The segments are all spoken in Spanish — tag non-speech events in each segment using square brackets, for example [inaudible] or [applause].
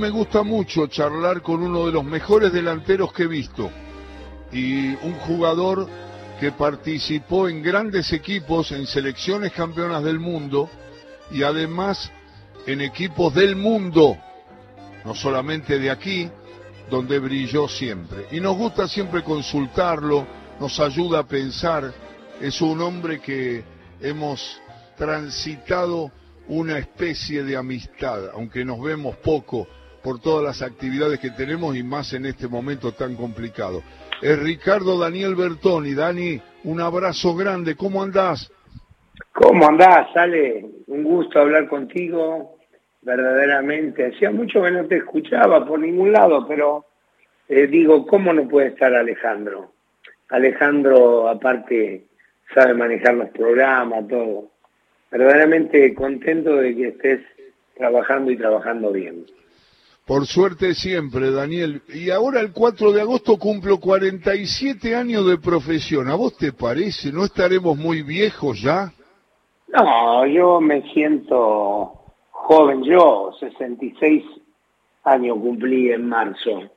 Me gusta mucho charlar con uno de los mejores delanteros que he visto y un jugador que participó en grandes equipos, en selecciones campeonas del mundo y además en equipos del mundo, no solamente de aquí, donde brilló siempre. Y nos gusta siempre consultarlo, nos ayuda a pensar, es un hombre que hemos transitado una especie de amistad, aunque nos vemos poco por todas las actividades que tenemos y más en este momento tan complicado. Es Ricardo Daniel Bertoni. Dani, un abrazo grande. ¿Cómo andás? ¿Cómo andás, Ale? Un gusto hablar contigo, verdaderamente. Hacía mucho que no te escuchaba por ningún lado, pero eh, digo, ¿cómo no puede estar Alejandro? Alejandro, aparte, sabe manejar los programas, todo. Verdaderamente contento de que estés trabajando y trabajando bien. Por suerte siempre, Daniel. Y ahora el 4 de agosto cumplo 47 años de profesión. ¿A vos te parece? ¿No estaremos muy viejos ya? No, yo me siento joven. Yo, 66 años cumplí en marzo.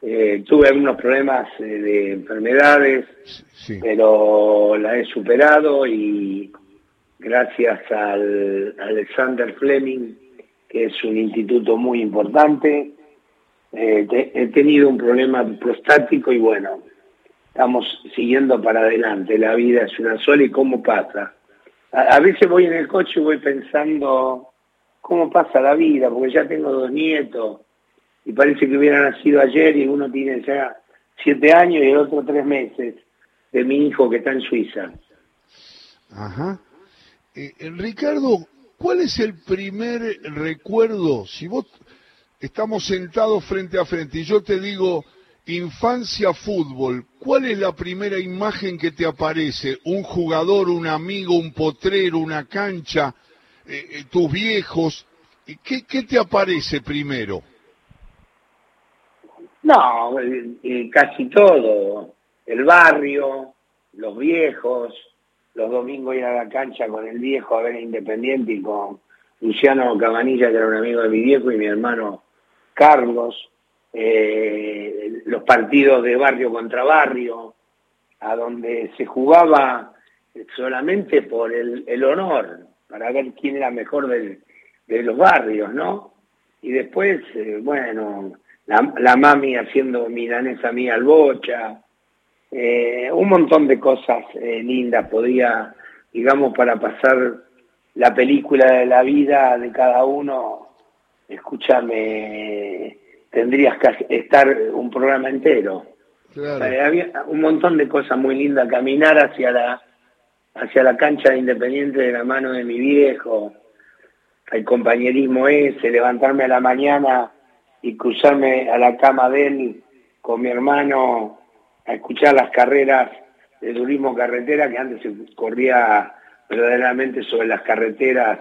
Eh, tuve algunos problemas eh, de enfermedades, pero la he superado y gracias al Alexander Fleming que es un instituto muy importante. Eh, he tenido un problema prostático y bueno, estamos siguiendo para adelante. La vida es una sola y cómo pasa. A, veces voy en el coche y voy pensando cómo pasa la vida, porque ya tengo dos nietos y parece que hubiera nacido ayer y uno tiene ya siete años y el otro tres meses de mi hijo que está en Suiza. Ajá. Eh, Ricardo, ¿Cuál es el primer recuerdo? Si vos estamos sentados frente a frente y yo te digo infancia fútbol, ¿cuál es la primera imagen que te aparece? ¿Un jugador, un amigo, un potrero, una cancha, eh, eh, tus viejos? ¿Qué, ¿Qué te aparece primero? No, eh, casi todo. El barrio, los viejos, los domingos ir a la cancha con el viejo a ver Independiente y con Luciano Cabanilla, que era un amigo de mi viejo, y mi hermano Carlos, eh, los partidos de barrio contra barrio, a donde se jugaba solamente por el, honor, para ver quién era mejor de los barrios, ¿no? Y después, eh, bueno, la, la, mami haciendo milanesa mía al bocha, eh, un montón de cosas eh, lindas podía, digamos, para pasar la película de la vida de cada uno, escúchame, tendrías que estar un programa entero. Eh, había un montón de cosas muy lindas, caminar hacia la hacia la cancha de Independiente de la mano de mi viejo, el compañerismo ese, levantarme a la mañana y cruzarme a la cama de él con mi hermano a escuchar las carreras de turismo carretera que antes se corría verdaderamente sobre las carreteras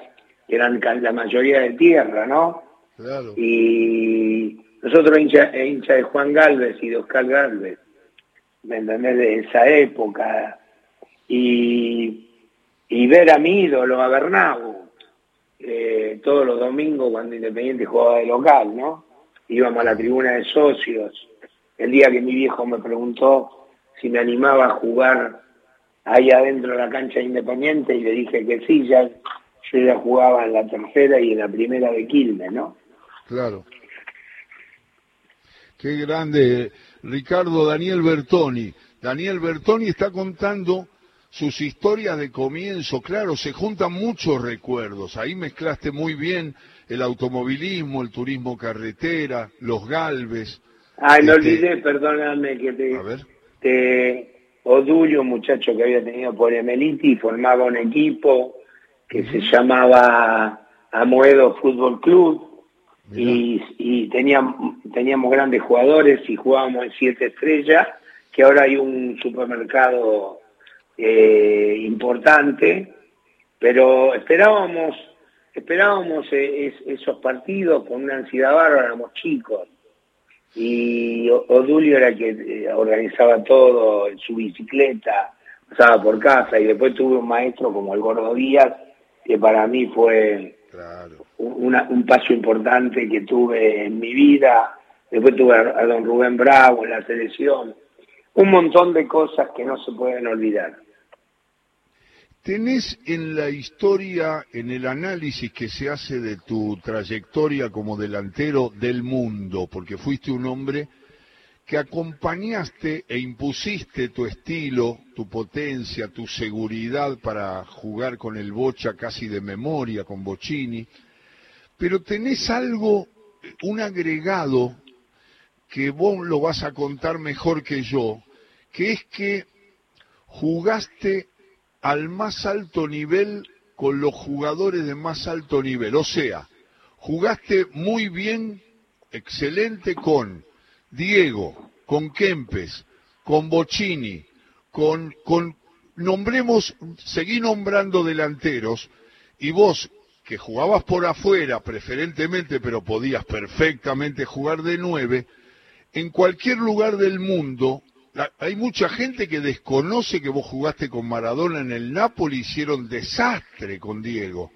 que eran la mayoría de tierra, ¿no? Claro. Y nosotros hincha, eh, hincha de Juan Galvez y de Oscar Galvez, ¿me entendés? De esa época. Y, y ver a mi ídolo, a Bernau, eh, todos los domingos cuando Independiente jugaba de local, ¿no? Íbamos a la tribuna de socios el día que mi viejo me preguntó si me animaba a jugar ahí adentro de la cancha Independiente y le dije que sí, ya yo ya jugaba en la tercera y en la primera de Quilmes, ¿no? Claro. Qué grande, Ricardo Daniel Bertoni. Daniel Bertoni está contando sus historias de comienzo, claro, se juntan muchos recuerdos. Ahí mezclaste muy bien el automovilismo, el turismo carretera, los galves, Ay, no este, olvidé, perdóname que te... A ver. Te, Odulio, un muchacho que había tenido por Emeliti, formaba un equipo que se llamaba Amoedo Fútbol Club. Y, teníamos, grandes jugadores y jugábamos en siete estrellas, que ahora hay un supermercado eh, importante, pero esperábamos esperábamos eh, esos partidos con una ansiedad bárbara, éramos chicos y Odulio era que eh, organizaba todo en su bicicleta, pasaba por casa y después tuve un maestro como el Gordo Díaz que para mí fue un paso importante que tuve en mi vida. Después tuve a, don Rubén Bravo en la selección. Un montón de cosas que no se pueden olvidar. ¿Tenés en la historia, en el análisis que se hace de tu trayectoria como delantero del mundo, porque fuiste un hombre que acompañaste e impusiste tu estilo, tu potencia, tu seguridad para jugar con el Bocha casi de memoria, con Bocini, pero tenés algo, un agregado, que vos lo vas a contar mejor que yo, que es que jugaste al más alto nivel con los jugadores de más alto nivel. O sea, jugaste muy bien, excelente con Diego, con Kempes, con Bocini, con, con, nombremos, seguí nombrando delanteros, y vos, que jugabas por afuera preferentemente, pero podías perfectamente jugar de nueve, en cualquier lugar del mundo, hay mucha gente que desconoce que vos jugaste con Maradona en el Napoli, hicieron desastre con Diego.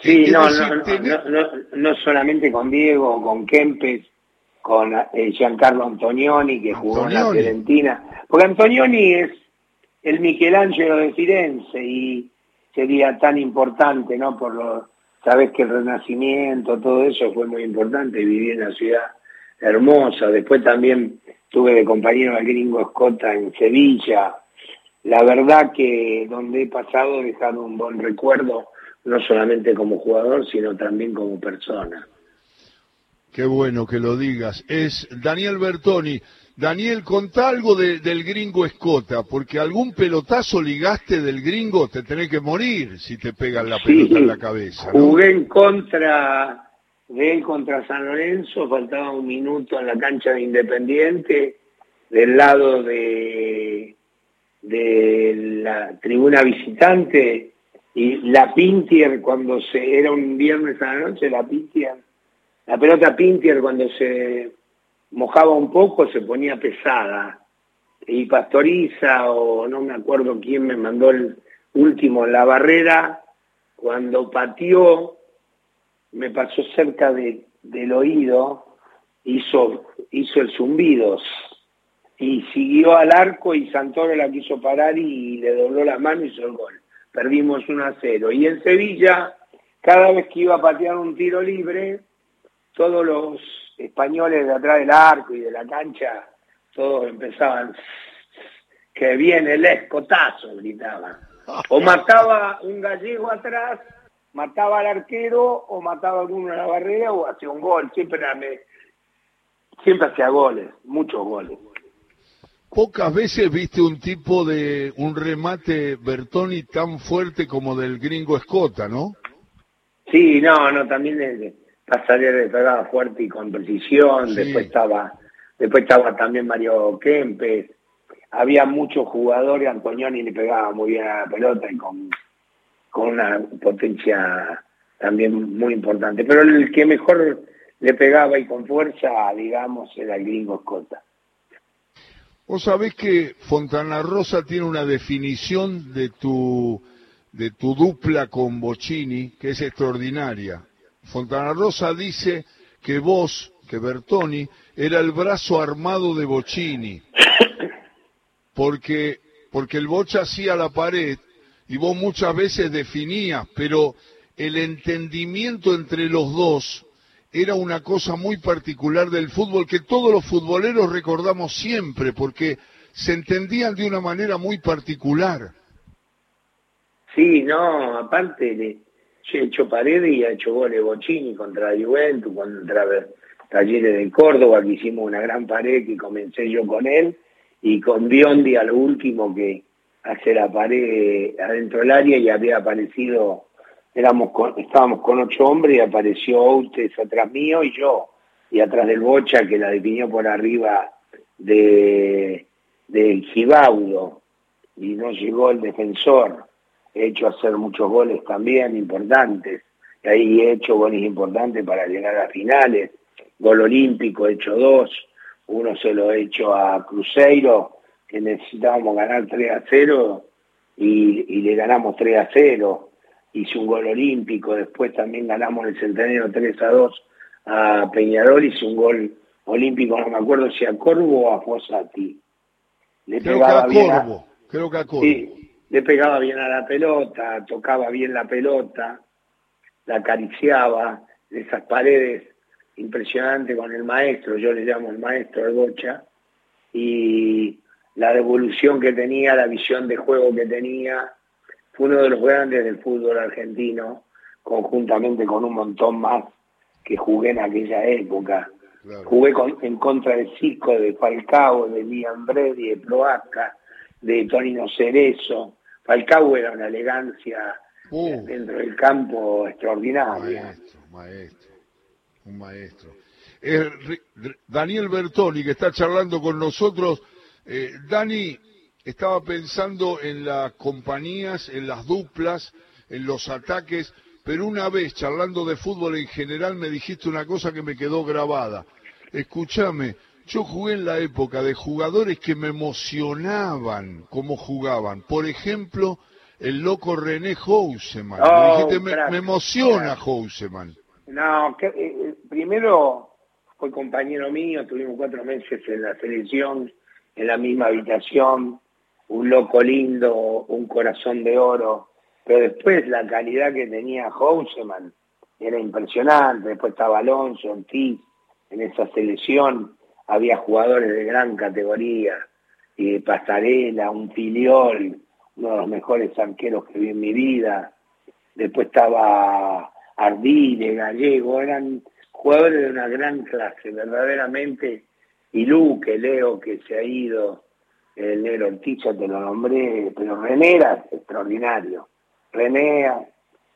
Sí, no, no, no, solamente con Diego, con Kempes, con eh, Giancarlo Antonioni, que jugó en la Fiorentina. Porque Antonioni es el Michelangelo de Firenze y sería tan importante, ¿no? Por lo, sabes que el Renacimiento, todo eso fue muy importante, viví en una ciudad hermosa. Después también tuve de compañero al gringo Escota en Sevilla. La verdad que donde he pasado he dejado un buen recuerdo, no solamente como jugador, sino también como persona. Qué bueno que lo digas. Es Daniel Bertoni. Daniel, contá algo del gringo Escota, porque algún pelotazo ligaste del gringo, te tenés que morir si te pegan la pelota en la cabeza. Jugué en contra de él contra San Lorenzo, faltaba un minuto en la cancha de Independiente, del lado de, de la tribuna visitante, y la Pintier cuando se, era un viernes a la noche, la Pintier la pelota Pintier cuando se mojaba un poco se ponía pesada. Y Pastoriza o no me acuerdo quién me mandó el último en la barrera, cuando pateó, me pasó cerca de, del oído, hizo, hizo el zumbidos y siguió al arco y Santoro la quiso parar y le dobló la mano y hizo el gol. Perdimos 1 a 0. Y en Sevilla, cada vez que iba a patear un tiro libre, todos los españoles de atrás del arco y de la cancha, todos empezaban, que viene el escotazo, gritaban. O mataba un gallego atrás, mataba al arquero, o mataba a alguno en la barrera, o hacía un gol. Siempre, siempre hacía goles, muchos goles. Pocas veces viste un tipo de un remate Bertoni tan fuerte como del gringo Escota, ¿no? Sí, no, no, también de, Pasarela pegaba fuerte y con precisión, después estaba después estaba también Mario Kempes, había muchos jugadores, Antonioni le pegaba muy bien a la pelota y con, con una potencia también muy importante, pero el que mejor le pegaba y con fuerza, digamos, era el gringo Escota. Vos sabés que Fontana Rosa tiene una definición de tu, de tu dupla con Bocini que es extraordinaria. Fontana Rosa dice que vos, que Bertoni, era el brazo armado de Bocini, [coughs] porque, porque el Bocha hacía la pared y vos muchas veces definías, pero el entendimiento entre los dos era una cosa muy particular del fútbol que todos los futboleros recordamos siempre, porque se entendían de una manera muy particular. Sí, no, aparte de, he hecho paredes y ha hecho goles Bocini contra Juventus, contra Talleres de Córdoba, que hicimos una gran pared que comencé yo con él, y con Biondi a lo último que hace la pared adentro del área y había aparecido, éramos estábamos con ocho hombres y apareció Outes atrás mío y yo, y atrás del Bocha que la definió por arriba de, de Gibaudo, y no llegó el defensor. He hecho hacer muchos goles también importantes, y ahí he hecho goles importantes para llegar a finales, gol olímpico he hecho dos, uno se lo he hecho a Cruzeiro, que necesitábamos ganar 3 a 0 y, le ganamos 3 a 0. hice un gol olímpico, después también ganamos el centenario 3 a 2 a Peñarol, hice un gol olímpico, no me acuerdo si a Corvo o a Fossati. Le creo pegaba que a bien Corvo, creo que a Corvo. Sí, le pegaba bien a la pelota, tocaba bien la pelota, la acariciaba, de esas paredes impresionantes con el maestro, yo le llamo el maestro de Bocha, y la devolución que tenía, la visión de juego que tenía, fue uno de los grandes del fútbol argentino, conjuntamente con un montón más que jugué en aquella época. Jugué en contra de Zico, de Falcao, de Liam Brady, de Proaca, de Tonino Cerezo. Falcao era una elegancia uh. dentro del campo extraordinaria. Maestro, maestro, un maestro. Daniel Bertoni, que está charlando con nosotros. Eh, Dani, estaba pensando en las compañías, en las duplas, en los ataques, pero una vez charlando de fútbol en general me dijiste una cosa que me quedó grabada. Escúchame, yo jugué en la época de jugadores que me emocionaban como jugaban. Por ejemplo, el loco René Houseman. me, oh, dijiste, me, emociona Houseman. No, que, eh, primero fue compañero mío, tuvimos cuatro meses en la selección, en la misma habitación, un loco lindo, un corazón de oro, pero después la calidad que tenía Houseman era impresionante, después estaba Alonso, Ortiz, en esa selección había jugadores de gran categoría, y Pasarela, un filiol, uno de los mejores arqueros que vi en mi vida, después estaba Ardile, Gallego, eran jugadores de una gran clase, verdaderamente, y Luque, Leo, que se ha ido, el negro Ortiz, te lo nombré, pero René era extraordinario. René,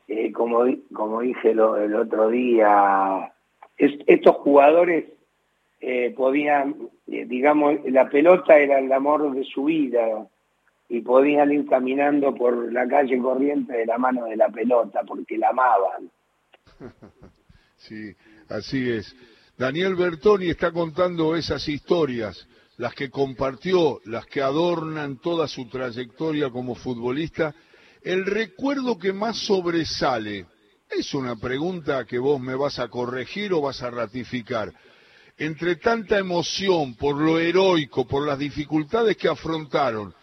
eh, como, como dije el otro día, estos jugadores eh, podían, eh, digamos, la pelota era el amor de su vida y podían ir caminando por la calle corriente de la mano de la pelota porque la amaban. [laughs] Sí, así es. Daniel Bertoni está contando esas historias las que compartió, las que adornan toda su trayectoria como futbolista, el recuerdo que más sobresale, es una pregunta que vos me vas a corregir o vas a ratificar. Entre tanta emoción por lo heroico, por las dificultades que afrontaron,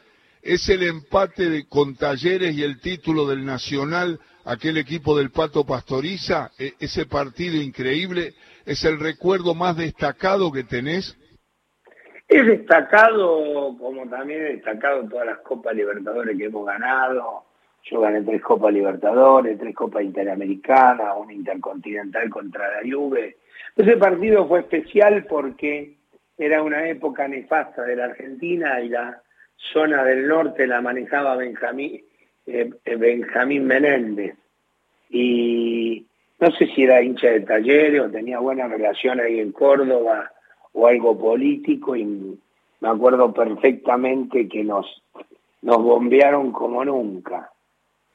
es el empate con Talleres y el título del Nacional, aquel equipo del Pato Pastoriza, e, ese partido increíble, es el recuerdo más destacado que tenés. Es destacado, como también he destacado todas las Copas Libertadores que hemos ganado. Yo gané tres Copas Libertadores, tres Copas Interamericanas, un Intercontinental contra la Juve. Ese partido fue especial porque era una época nefasta de la Argentina y la zona del norte la manejaba Benjamín, eh, Benjamín Menéndez. Y no sé si era hincha de talleres o tenía buena relación ahí en Córdoba o algo político y me acuerdo perfectamente que nos, nos bombearon como nunca,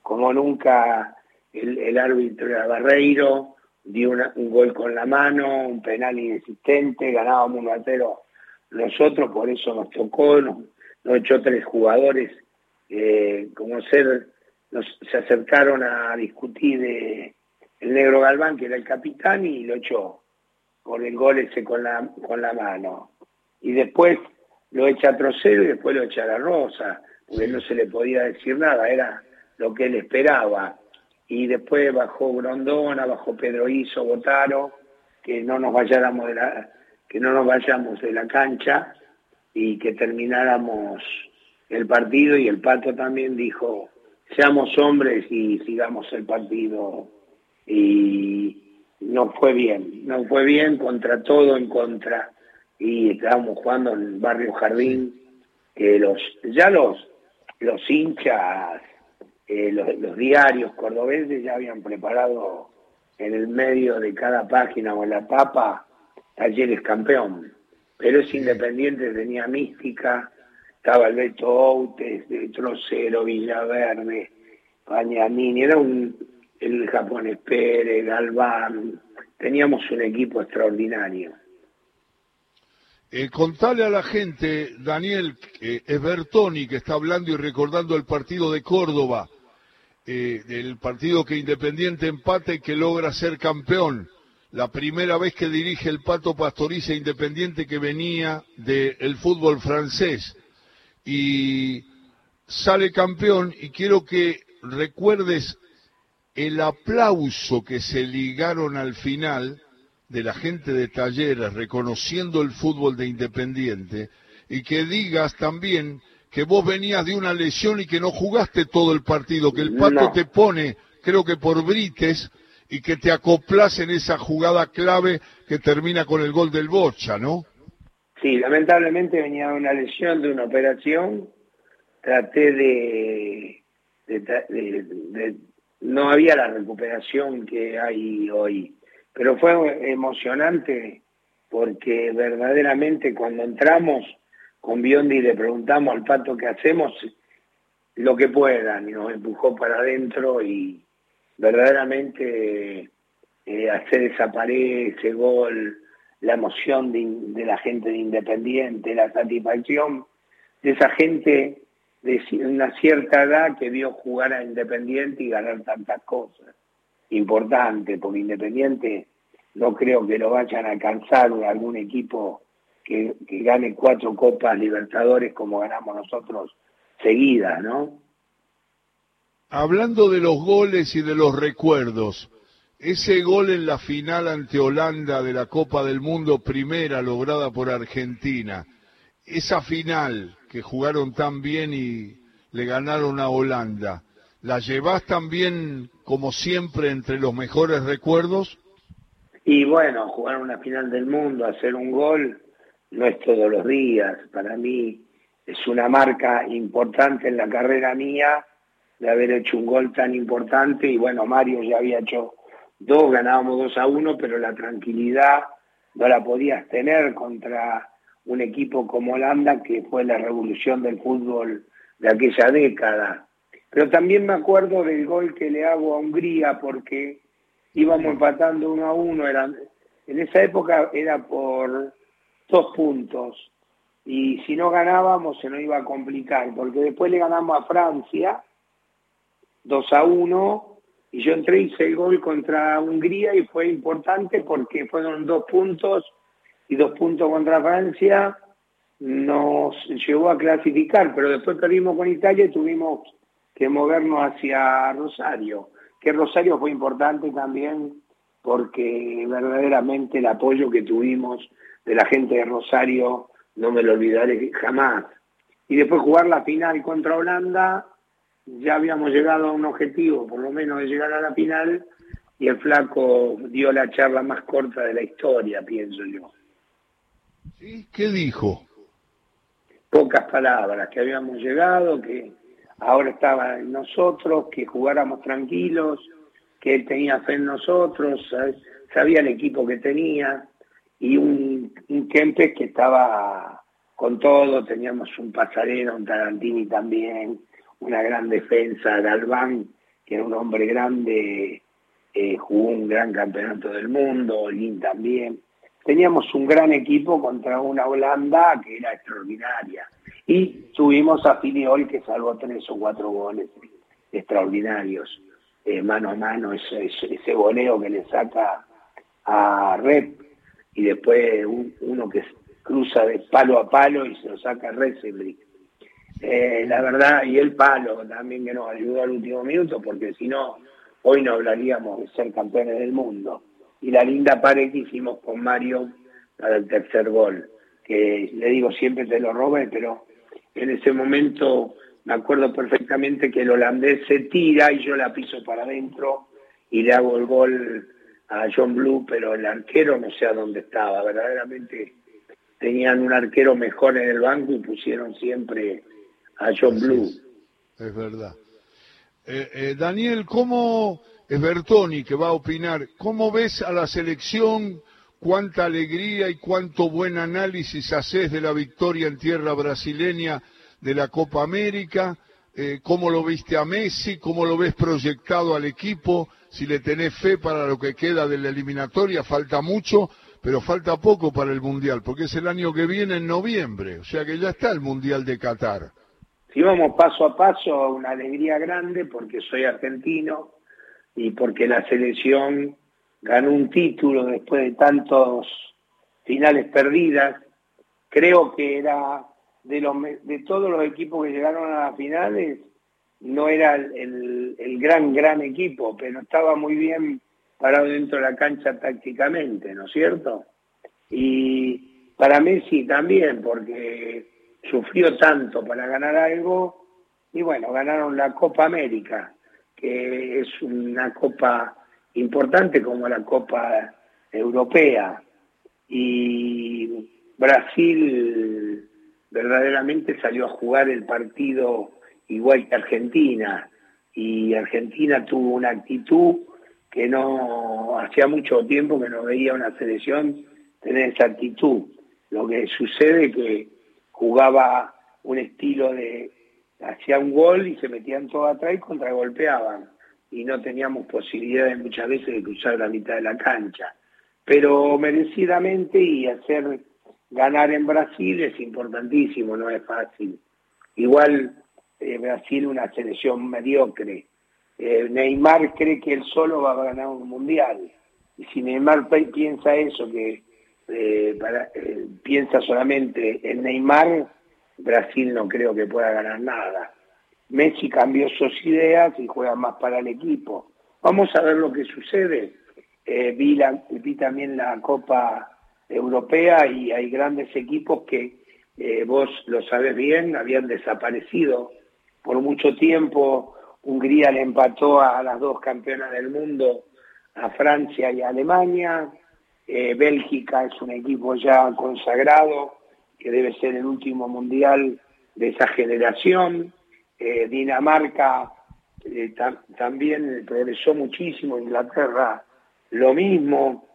como nunca el, árbitro era Barreiro, dio un gol con la mano, un penal inexistente, ganábamos un batero nosotros, por eso nos tocó, nos, echó tres jugadores, eh, como ser, se acercaron a discutir de, el negro Galván, que era el capitán, y lo echó por el gol ese con la, con la mano. Y después lo echa a Trocero y después lo echa a la Rosa, porque no se le podía decir nada, era lo que él esperaba. Y después bajó Grondona, bajó Pedro Iso, Botaro, que no nos vayáramos de la, que no nos vayamos de la cancha y que termináramos el partido y el Pato también dijo, seamos hombres y sigamos el partido. Y no fue bien, no fue bien contra todo en contra. Y estábamos jugando en el barrio Jardín que los ya los los hinchas eh, los, diarios cordobeses ya habían preparado en el medio de cada página o en la tapa talleres campeón. Pero es independiente tenía mística estaba el Beto Outes, Trocero, Villaverde, Pañanini, era un, el japonés Pérez, Galván, teníamos un equipo extraordinario. Eh, contale a la gente, Daniel, es Bertoni que está hablando y recordando el partido de Córdoba. eh, el partido que Independiente empate que logra ser campeón. La primera vez que dirige el Pato Pastoriza Independiente que venía del fútbol francés. Y sale campeón y quiero que recuerdes el aplauso que se ligaron al final de la gente de Talleres reconociendo el fútbol de Independiente y que digas también que vos venías de una lesión y que no jugaste todo el partido, que el Pato te pone, creo que por Brites, y que te acoplas en esa jugada clave que termina con el gol del Bocha, ¿no? Sí, lamentablemente venía de una lesión, de una operación, traté de, de, no había la recuperación que hay hoy, pero fue emocionante porque verdaderamente cuando entramos con Biondi le preguntamos al pato qué hacemos, lo que puedan, y nos empujó para adentro y verdaderamente eh, hacer esa pared, ese gol, la emoción de, la gente de Independiente, la satisfacción de esa gente de una cierta edad que vio jugar a Independiente y ganar tantas cosas. Importante, porque Independiente no creo que lo vayan a alcanzar algún equipo que, gane cuatro Copas Libertadores como ganamos nosotros seguidas, ¿no? Hablando de los goles y de los recuerdos, ese gol en la final ante Holanda de la Copa del Mundo primera lograda por Argentina, esa final que jugaron tan bien y le ganaron a Holanda, ¿la llevas también como siempre entre los mejores recuerdos? Y bueno, jugar una final del mundo, hacer un gol, no es todos los días. Para mí es una marca importante en la carrera mía de haber hecho un gol tan importante y bueno, Mario ya había hecho dos, ganábamos dos a uno, pero la tranquilidad no la podías tener contra un equipo como Holanda, que fue la revolución del fútbol de aquella década. Pero también me acuerdo del gol que le hago a Hungría, porque íbamos empatando uno a uno, en esa época era por dos puntos. Y si no ganábamos se nos iba a complicar, porque después le ganamos a Francia 2 a 1 y yo entré y hice el gol contra Hungría y fue importante porque fueron dos puntos y dos puntos contra Francia nos llevó a clasificar, pero después perdimos con Italia y tuvimos que movernos hacia Rosario, que Rosario fue importante también porque verdaderamente el apoyo que tuvimos de la gente de Rosario no me lo olvidaré jamás. Y después jugar la final contra Holanda, ya habíamos llegado a un objetivo, por lo menos de llegar a la final, y el flaco dio la charla más corta de la historia, pienso yo. ¿Sí? ¿Qué dijo? Pocas palabras, que habíamos llegado, que ahora estaba en nosotros, que jugáramos tranquilos, que él tenía fe en nosotros, sabía el equipo que tenía, y un, un Kempes que estaba con todo, teníamos un Pasareno, un Tarantini también, una gran defensa, Galván, que era un hombre grande, eh, jugó un gran campeonato del mundo, Lin también. Teníamos un gran equipo contra una Holanda que era extraordinaria. Y tuvimos a Filiol que salvó tres o cuatro goles extraordinarios, eh, mano a mano, ese, ese, voleo que le saca a Rep y después uno que cruza de palo a palo y se lo saca Resebrick. Eh, la verdad, y el palo también que nos ayudó al último minuto, porque si no, hoy no hablaríamos de ser campeones del mundo. Y la linda pared que hicimos con Mario para el tercer gol, que le digo siempre te lo robé, pero en ese momento me acuerdo perfectamente que el holandés se tira y yo la piso para adentro y le hago el gol a John Blue, pero el arquero no sé a dónde estaba, verdaderamente tenían un arquero mejor en el banco y pusieron siempre a John Blue. Es, verdad. Eh, eh, Daniel, ¿cómo, Bertoni que va a opinar, cómo ves a la selección? ¿Cuánta alegría y cuánto buen análisis haces de la victoria en tierra brasileña de la Copa América? Eh, ¿Cómo lo viste a Messi? ¿Cómo lo ves proyectado al equipo? si le tenés fe para lo que queda de la eliminatoria, falta mucho, pero falta poco para el Mundial, porque es el año que viene en noviembre, o sea que ya está el Mundial de Qatar. íbamos paso a paso, una alegría grande porque soy argentino y porque la selección ganó un título después de tantos finales perdidas. Creo que era de, los, de todos los equipos que llegaron a las finales, no era el, el gran, gran equipo, pero estaba muy bien parado dentro de la cancha tácticamente, ¿no es cierto? Y para Messi también, porque sufrió tanto para ganar algo y bueno, ganaron la Copa América, que es una copa importante como la Copa Europea. Y Brasil verdaderamente salió a jugar el partido igual que Argentina. Y Argentina tuvo una actitud que no hacía mucho tiempo que no veía una selección tener esa actitud. Lo que sucede que jugaba un estilo de hacía un gol y se metían todos atrás y contragolpeaban y no teníamos posibilidades muchas veces de cruzar la mitad de la cancha. Pero merecidamente y hacer ganar en Brasil es importantísimo, no es fácil. Igual eh, Brasil una selección mediocre. Eh, Neymar cree que él solo va a ganar un mundial. Y si Neymar piensa eso, que eh, para, eh, piensa solamente en Neymar, Brasil no creo que pueda ganar nada. Messi cambió sus ideas y juega más para el equipo. Vamos a ver lo que sucede. Eh, vi, también la Copa Europea y hay grandes equipos que vos lo sabés bien, habían desaparecido por mucho tiempo. Hungría le empató a las dos campeonas del mundo, a Francia y a Alemania. Eh, Bélgica es un equipo ya consagrado, que debe ser el último mundial de esa generación. Eh, Dinamarca eh, también progresó muchísimo, Inglaterra lo mismo,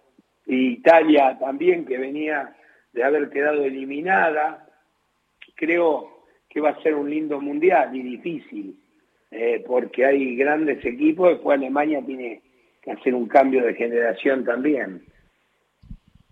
Italia también, que venía de haber quedado eliminada. Creo que va a ser un lindo mundial y difícil, porque hay grandes equipos, después Alemania tiene que hacer un cambio de generación también.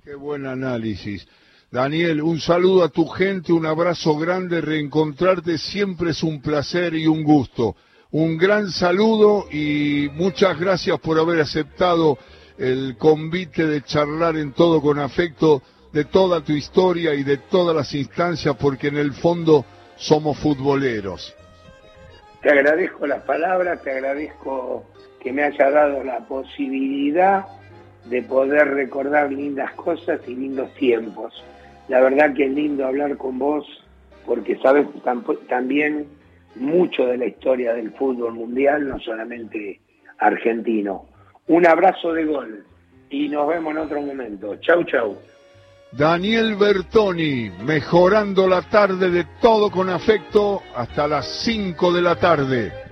Qué buen análisis. Daniel, un saludo a tu gente, un abrazo grande, reencontrarte siempre es un placer y un gusto. Un gran saludo y muchas gracias por haber aceptado el convite de charlar en todo con afecto de toda tu historia y de todas las instancias, porque en el fondo somos futboleros. Te agradezco las palabras, te agradezco que me haya dado la posibilidad de poder recordar lindas cosas y lindos tiempos. La verdad que es lindo hablar con vos porque sabes también mucho de la historia del fútbol mundial, no solamente argentino. Un abrazo de gol y nos vemos en otro momento. Chau, chau. Daniel Bertoni, mejorando la tarde de todo con afecto hasta las 5 de la tarde.